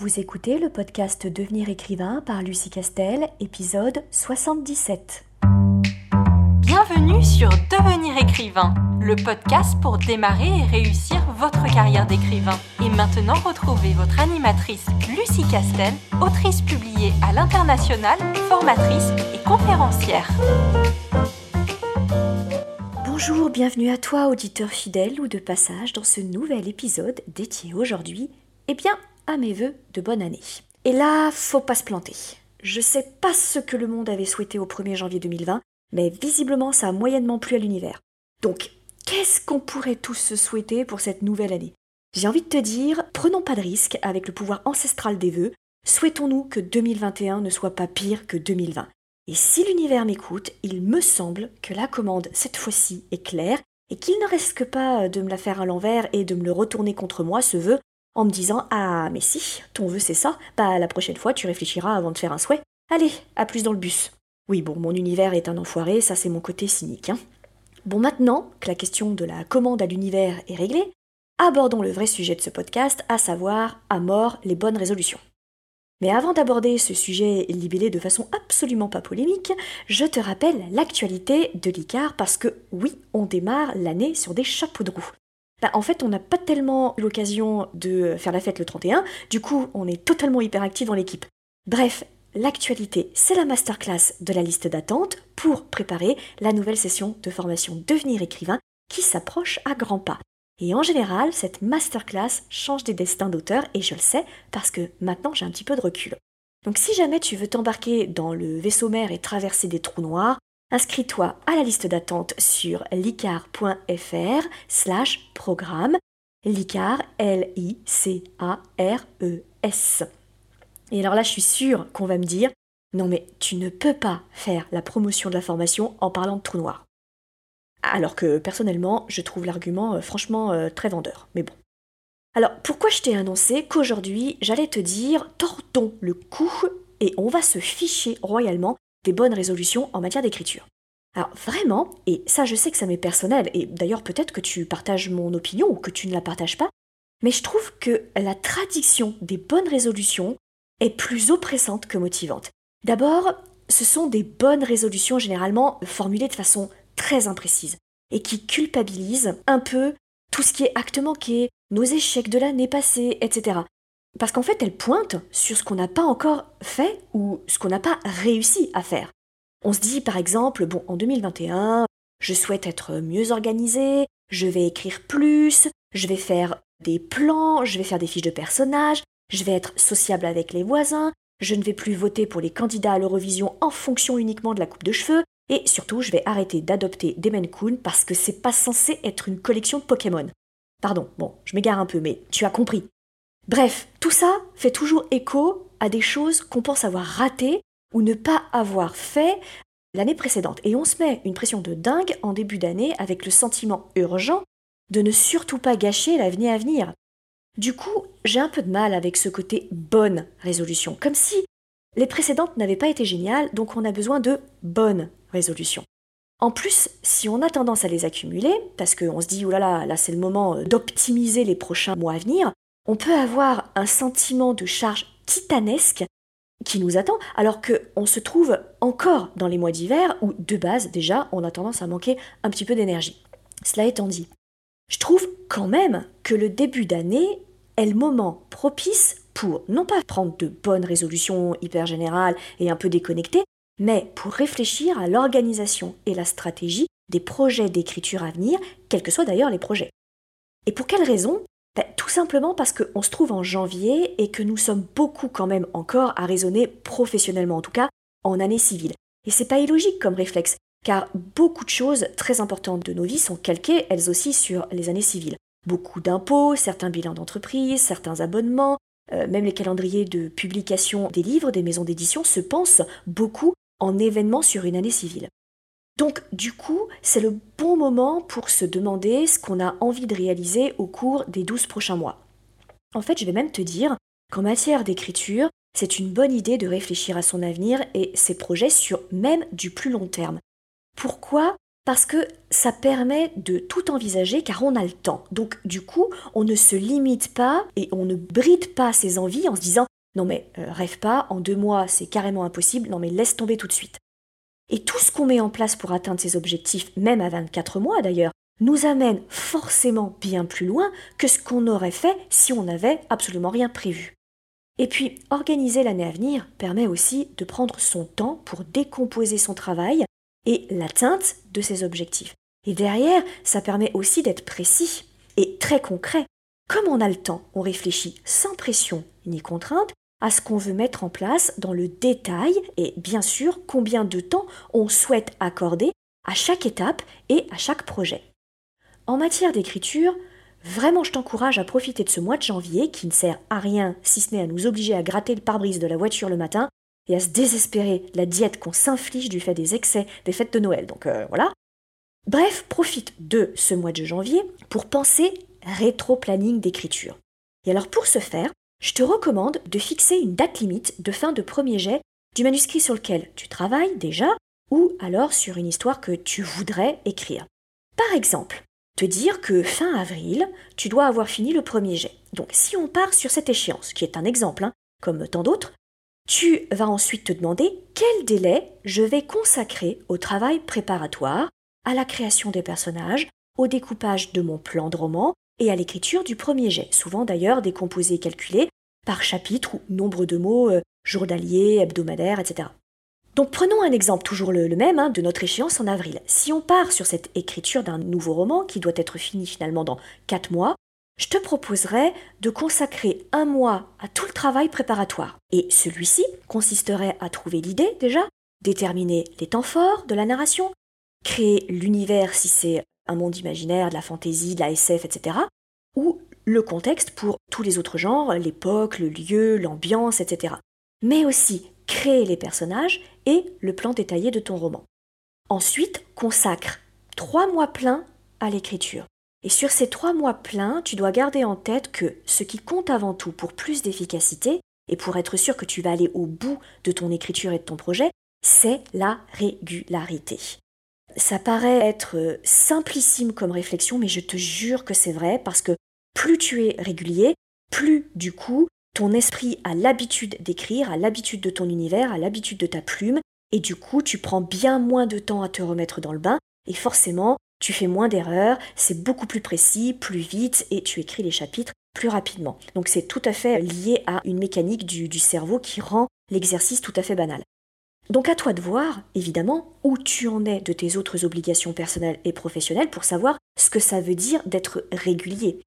Vous écoutez le podcast Devenir écrivain par Lucie Castel, épisode 77. Bienvenue sur Devenir écrivain, le podcast pour démarrer et réussir votre carrière d'écrivain. Et maintenant, retrouvez votre animatrice Lucie Castel, autrice publiée à l'international, formatrice et conférencière. Bonjour, bienvenue à toi, auditeur fidèle ou de passage dans ce nouvel épisode dédié aujourd'hui, eh bien, à mes voeux de bonne année. Et là, faut pas se planter. Je sais pas ce que le monde avait souhaité au 1er janvier 2020, mais visiblement ça a moyennement plu à l'univers. Donc, qu'est-ce qu'on pourrait tous se souhaiter pour cette nouvelle année? J'ai envie de te dire, prenons pas de risques avec le pouvoir ancestral des vœux, souhaitons-nous que 2021 ne soit pas pire que 2020. Et si l'univers m'écoute, il me semble que la commande cette fois-ci est claire et qu'il ne risque pas de me la faire à l'envers et de me le retourner contre moi, ce vœu, en me disant Ah, mais si, ton vœu c'est ça, bah la prochaine fois tu réfléchiras avant de faire un souhait. Allez, à plus dans le bus. Oui, bon, mon univers est un enfoiré, ça c'est mon côté cynique. Hein. Bon, maintenant que la question de la commande à l'univers est réglée, abordons le vrai sujet de ce podcast, à savoir à mort les bonnes résolutions. Mais avant d'aborder ce sujet libellé de façon absolument pas polémique, je te rappelle l'actualité de l'ICAR parce que oui, on démarre l'année sur des chapeaux de roue. Bah, en fait, on n'a pas tellement eu l'occasion de faire la fête le 31, du coup, on est totalement hyperactif dans l'équipe. Bref, l'actualité, c'est la masterclass de la liste d'attente pour préparer la nouvelle session de formation Devenir écrivain qui s'approche à grands pas. Et en général, cette masterclass change des destins d'auteurs, et je le sais parce que maintenant j'ai un petit peu de recul. Donc si jamais tu veux t'embarquer dans le vaisseau mère et traverser des trous noirs, Inscris-toi à la liste d'attente sur licar.fr slash programme. Licar, L-I-C-A-R-E-S. Et alors là, je suis sûre qu'on va me dire, non mais tu ne peux pas faire la promotion de la formation en parlant de trou noir. Alors que personnellement, je trouve l'argument euh, franchement euh, très vendeur. Mais bon. Alors pourquoi je t'ai annoncé qu'aujourd'hui j'allais te dire tordons le cou et on va se ficher royalement des bonnes résolutions en matière d'écriture. Alors vraiment, et ça je sais que ça m'est personnel, et d'ailleurs peut-être que tu partages mon opinion ou que tu ne la partages pas, mais je trouve que la tradition des bonnes résolutions est plus oppressante que motivante. D'abord, ce sont des bonnes résolutions généralement formulées de façon très imprécise et qui culpabilisent un peu tout ce qui est acte manqué, nos échecs de l'année passée, etc. Parce qu'en fait, elle pointe sur ce qu'on n'a pas encore fait ou ce qu'on n'a pas réussi à faire. On se dit par exemple, bon, en 2021, je souhaite être mieux organisé, je vais écrire plus, je vais faire des plans, je vais faire des fiches de personnages, je vais être sociable avec les voisins, je ne vais plus voter pour les candidats à l'Eurovision en fonction uniquement de la coupe de cheveux, et surtout, je vais arrêter d'adopter des Kun parce que c'est pas censé être une collection de Pokémon. Pardon, bon, je m'égare un peu, mais tu as compris. Bref, tout ça fait toujours écho à des choses qu'on pense avoir ratées ou ne pas avoir fait l'année précédente. Et on se met une pression de dingue en début d'année avec le sentiment urgent de ne surtout pas gâcher l'avenir à venir. Du coup, j'ai un peu de mal avec ce côté bonne résolution, comme si les précédentes n'avaient pas été géniales, donc on a besoin de bonnes résolutions. En plus, si on a tendance à les accumuler, parce qu'on se dit, oh là là, là c'est le moment d'optimiser les prochains mois à venir, on peut avoir un sentiment de charge titanesque qui nous attend, alors qu'on se trouve encore dans les mois d'hiver où, de base, déjà, on a tendance à manquer un petit peu d'énergie. Cela étant dit, je trouve quand même que le début d'année est le moment propice pour non pas prendre de bonnes résolutions hyper générales et un peu déconnectées, mais pour réfléchir à l'organisation et la stratégie des projets d'écriture à venir, quels que soient d'ailleurs les projets. Et pour quelles raisons ben, tout simplement parce qu'on se trouve en janvier et que nous sommes beaucoup quand même encore à raisonner professionnellement en tout cas en année civile. Et c'est pas illogique comme réflexe, car beaucoup de choses très importantes de nos vies sont calquées elles aussi sur les années civiles. Beaucoup d'impôts, certains bilans d'entreprise, certains abonnements, euh, même les calendriers de publication des livres, des maisons d'édition se pensent beaucoup en événements sur une année civile. Donc du coup, c'est le bon moment pour se demander ce qu'on a envie de réaliser au cours des 12 prochains mois. En fait, je vais même te dire qu'en matière d'écriture, c'est une bonne idée de réfléchir à son avenir et ses projets sur même du plus long terme. Pourquoi? Parce que ça permet de tout envisager car on a le temps. Donc du coup, on ne se limite pas et on ne bride pas ses envies en se disant Non mais euh, rêve pas, en deux mois c'est carrément impossible, non mais laisse tomber tout de suite. Et tout ce qu'on met en place pour atteindre ces objectifs, même à 24 mois d'ailleurs, nous amène forcément bien plus loin que ce qu'on aurait fait si on n'avait absolument rien prévu. Et puis, organiser l'année à venir permet aussi de prendre son temps pour décomposer son travail et l'atteinte de ses objectifs. Et derrière, ça permet aussi d'être précis et très concret. Comme on a le temps, on réfléchit sans pression ni contrainte à ce qu'on veut mettre en place dans le détail et bien sûr combien de temps on souhaite accorder à chaque étape et à chaque projet. En matière d'écriture, vraiment je t'encourage à profiter de ce mois de janvier qui ne sert à rien si ce n'est à nous obliger à gratter le pare-brise de la voiture le matin et à se désespérer la diète qu'on s'inflige du fait des excès des fêtes de Noël. Donc euh, voilà. Bref, profite de ce mois de janvier pour penser rétro-planning d'écriture. Et alors pour ce faire, je te recommande de fixer une date limite de fin de premier jet du manuscrit sur lequel tu travailles déjà ou alors sur une histoire que tu voudrais écrire. Par exemple, te dire que fin avril, tu dois avoir fini le premier jet. Donc si on part sur cette échéance, qui est un exemple, hein, comme tant d'autres, tu vas ensuite te demander quel délai je vais consacrer au travail préparatoire, à la création des personnages, au découpage de mon plan de roman, et à l'écriture du premier jet, souvent d'ailleurs décomposé et calculé par chapitre ou nombre de mots euh, journaliers, hebdomadaires, etc. Donc prenons un exemple toujours le, même hein, de notre échéance en avril. Si on part sur cette écriture d'un nouveau roman qui doit être fini finalement dans 4 mois, je te proposerais de consacrer un mois à tout le travail préparatoire. Et celui-ci consisterait à trouver l'idée déjà, déterminer les temps forts de la narration, créer l'univers si c'est un monde imaginaire, de la fantaisie, de la SF, etc. Ou le contexte pour tous les autres genres, l'époque, le lieu, l'ambiance, etc. Mais aussi créer les personnages et le plan détaillé de ton roman. Ensuite, consacre trois mois pleins à l'écriture. Et sur ces trois mois pleins, tu dois garder en tête que ce qui compte avant tout pour plus d'efficacité, et pour être sûr que tu vas aller au bout de ton écriture et de ton projet, c'est la régularité. Ça paraît être simplissime comme réflexion, mais je te jure que c'est vrai parce que plus tu es régulier, plus du coup ton esprit a l'habitude d'écrire, a l'habitude de ton univers, a l'habitude de ta plume, et du coup tu prends bien moins de temps à te remettre dans le bain, et forcément tu fais moins d'erreurs, c'est beaucoup plus précis, plus vite, et tu écris les chapitres plus rapidement. Donc c'est tout à fait lié à une mécanique du, du cerveau qui rend l'exercice tout à fait banal. Donc à toi de voir, évidemment, où tu en es de tes autres obligations personnelles et professionnelles pour savoir ce que ça veut dire d'être régulier.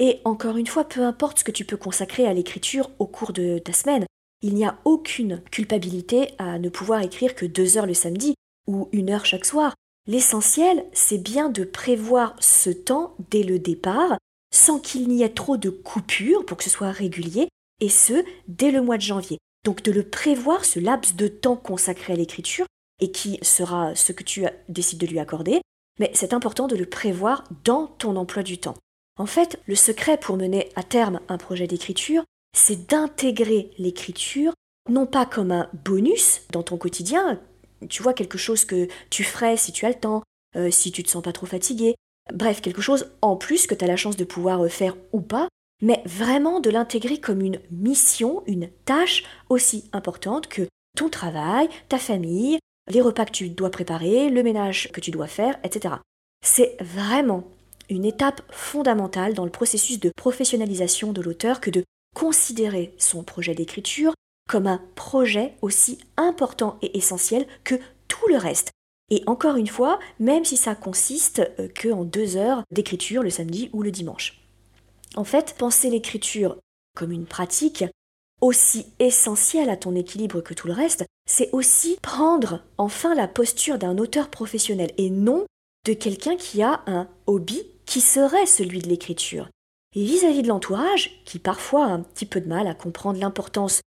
Et encore une fois, peu importe ce que tu peux consacrer à l'écriture au cours de ta semaine, il n'y a aucune culpabilité à ne pouvoir écrire que deux heures le samedi ou une heure chaque soir. L'essentiel, c'est bien de prévoir ce temps dès le départ, sans qu'il n'y ait trop de coupures pour que ce soit régulier, et ce, dès le mois de janvier. Donc de le prévoir, ce laps de temps consacré à l'écriture, et qui sera ce que tu décides de lui accorder, mais c'est important de le prévoir dans ton emploi du temps. En fait, le secret pour mener à terme un projet d'écriture, c'est d'intégrer l'écriture non pas comme un bonus dans ton quotidien, tu vois, quelque chose que tu ferais si tu as le temps, euh, si tu te sens pas trop fatigué, bref, quelque chose en plus que tu as la chance de pouvoir euh, faire ou pas, mais vraiment de l'intégrer comme une mission, une tâche aussi importante que ton travail, ta famille, les repas que tu dois préparer, le ménage que tu dois faire, etc. C'est vraiment une étape fondamentale dans le processus de professionnalisation de l'auteur que de considérer son projet d'écriture comme un projet aussi important et essentiel que tout le reste. Et encore une fois, même si ça consiste euh, que en deux heures d'écriture le samedi ou le dimanche. En fait, penser l'écriture comme une pratique aussi essentielle à ton équilibre que tout le reste, c'est aussi prendre enfin la posture d'un auteur professionnel et non de quelqu'un qui a un hobby qui serait celui de l'écriture. Et vis-à-vis de l'entourage, qui parfois a un petit peu de mal à comprendre l'importance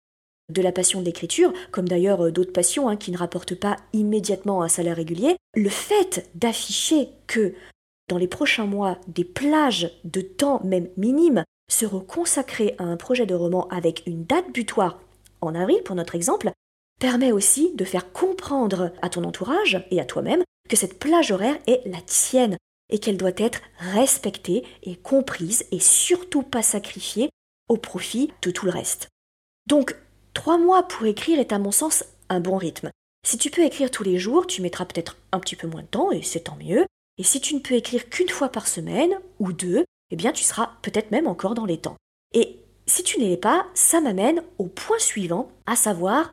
de la passion de l'écriture, comme d'ailleurs euh, d'autres passions hein, qui ne rapportent pas immédiatement un salaire régulier, le fait d'afficher que dans les prochains mois, des plages de temps même minimes seront consacrées à un projet de roman avec une date butoir en avril pour notre exemple, permet aussi de faire comprendre à ton entourage et à toi-même que cette plage horaire est la tienne et qu'elle doit être respectée et comprise et surtout pas sacrifiée au profit de tout le reste. Donc, trois mois pour écrire est à mon sens un bon rythme. Si tu peux écrire tous les jours, tu mettras peut-être un petit peu moins de temps, et c'est tant mieux. Et si tu ne peux écrire qu'une fois par semaine, ou deux, eh bien tu seras peut-être même encore dans les temps. Et si tu n'es pas, ça m'amène au point suivant, à savoir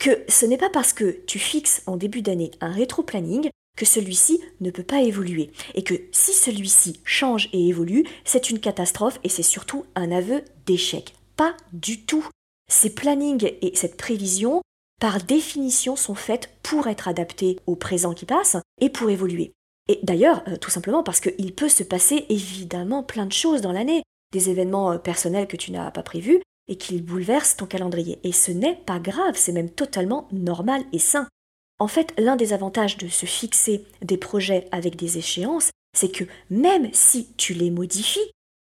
que ce n'est pas parce que tu fixes en début d'année un rétro-planning que celui-ci ne peut pas évoluer. Et que si celui-ci change et évolue, c'est une catastrophe et c'est surtout un aveu d'échec. Pas du tout. Ces plannings et cette prévision, par définition, sont faites pour être adaptées au présent qui passe et pour évoluer. Et d'ailleurs, euh, tout simplement parce qu'il peut se passer évidemment plein de choses dans l'année, des événements euh, personnels que tu n'as pas prévus et qui bouleversent ton calendrier. Et ce n'est pas grave, c'est même totalement normal et sain. En fait, l'un des avantages de se fixer des projets avec des échéances, c'est que même si tu les modifies,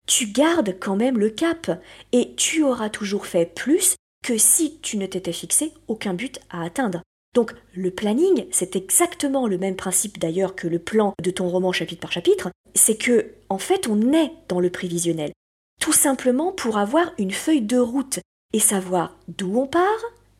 tu gardes quand même le cap et tu auras toujours fait plus que si tu ne t'étais fixé aucun but à atteindre. Donc le planning, c'est exactement le même principe d'ailleurs que le plan de ton roman chapitre par chapitre, c'est que en fait on est dans le prévisionnel, tout simplement pour avoir une feuille de route et savoir d'où on part,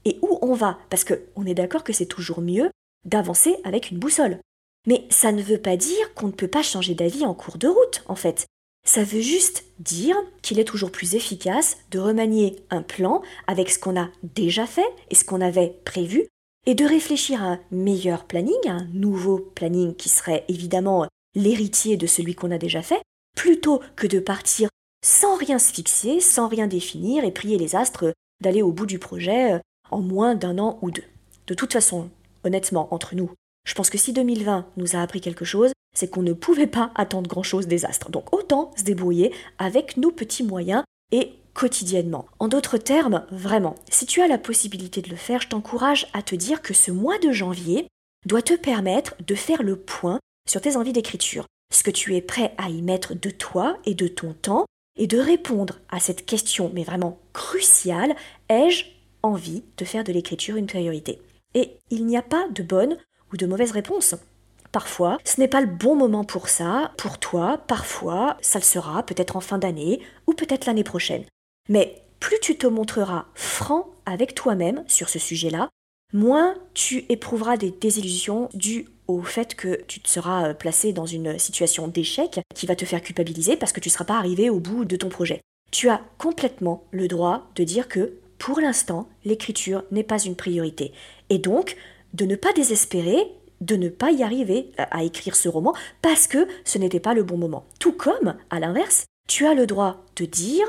et où on va, parce qu'on est d'accord que c'est toujours mieux d'avancer avec une boussole. Mais ça ne veut pas dire qu'on ne peut pas changer d'avis en cours de route, en fait. Ça veut juste dire qu'il est toujours plus efficace de remanier un plan avec ce qu'on a déjà fait et ce qu'on avait prévu, et de réfléchir à un meilleur planning, un nouveau planning qui serait évidemment l'héritier de celui qu'on a déjà fait, plutôt que de partir sans rien se fixer, sans rien définir et prier les astres d'aller au bout du projet euh, en moins d'un an ou deux. De toute façon, honnêtement, entre nous, je pense que si 2020 nous a appris quelque chose, c'est qu'on ne pouvait pas attendre grand-chose des astres. Donc autant se débrouiller avec nos petits moyens et quotidiennement. En d'autres termes, vraiment, si tu as la possibilité de le faire, je t'encourage à te dire que ce mois de janvier doit te permettre de faire le point sur tes envies d'écriture, ce que tu es prêt à y mettre de toi et de ton temps, et de répondre à cette question, mais vraiment cruciale, ai-je envie de faire de l'écriture une priorité? Et il n'y a pas de bonne ou de mauvaise réponse. Parfois, ce n'est pas le bon moment pour ça, pour toi, parfois, ça le sera, peut-être en fin d'année, ou peut-être l'année prochaine. Mais plus tu te montreras franc avec toi-même sur ce sujet-là, moins tu éprouveras des désillusions dues au fait que tu te seras placé dans une situation d'échec qui va te faire culpabiliser parce que tu ne seras pas arrivé au bout de ton projet. Tu as complètement le droit de dire que pour l'instant, l'écriture n'est pas une priorité. Et donc, de ne pas désespérer, de ne pas y arriver à écrire ce roman parce que ce n'était pas le bon moment. Tout comme, à l'inverse, tu as le droit de dire,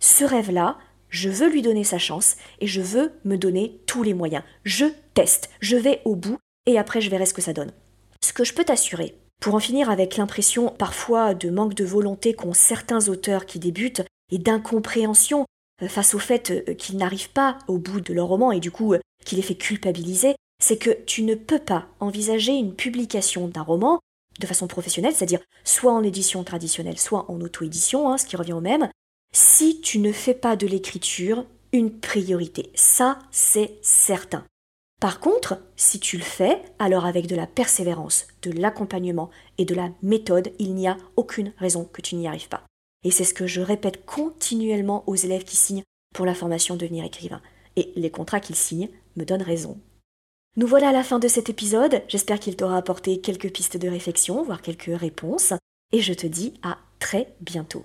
ce rêve-là, je veux lui donner sa chance et je veux me donner tous les moyens. Je teste, je vais au bout et après je verrai ce que ça donne. Ce que je peux t'assurer, pour en finir avec l'impression parfois de manque de volonté qu'ont certains auteurs qui débutent et d'incompréhension euh, face au fait euh, qu'ils n'arrivent pas au bout de leur roman et du coup euh, qui les fait culpabiliser, c'est que tu ne peux pas envisager une publication d'un roman de façon professionnelle, c'est-à-dire soit en édition traditionnelle, soit en auto-édition, hein, ce qui revient au même, si tu ne fais pas de l'écriture une priorité. Ça, c'est certain. Par contre, si tu le fais, alors avec de la persévérance, de l'accompagnement et de la méthode, il n'y a aucune raison que tu n'y arrives pas. Et c'est ce que je répète continuellement aux élèves qui signent pour la formation Devenir écrivain. Et les contrats qu'ils signent me donnent raison. Nous voilà à la fin de cet épisode. J'espère qu'il t'aura apporté quelques pistes de réflexion, voire quelques réponses. Et je te dis à très bientôt.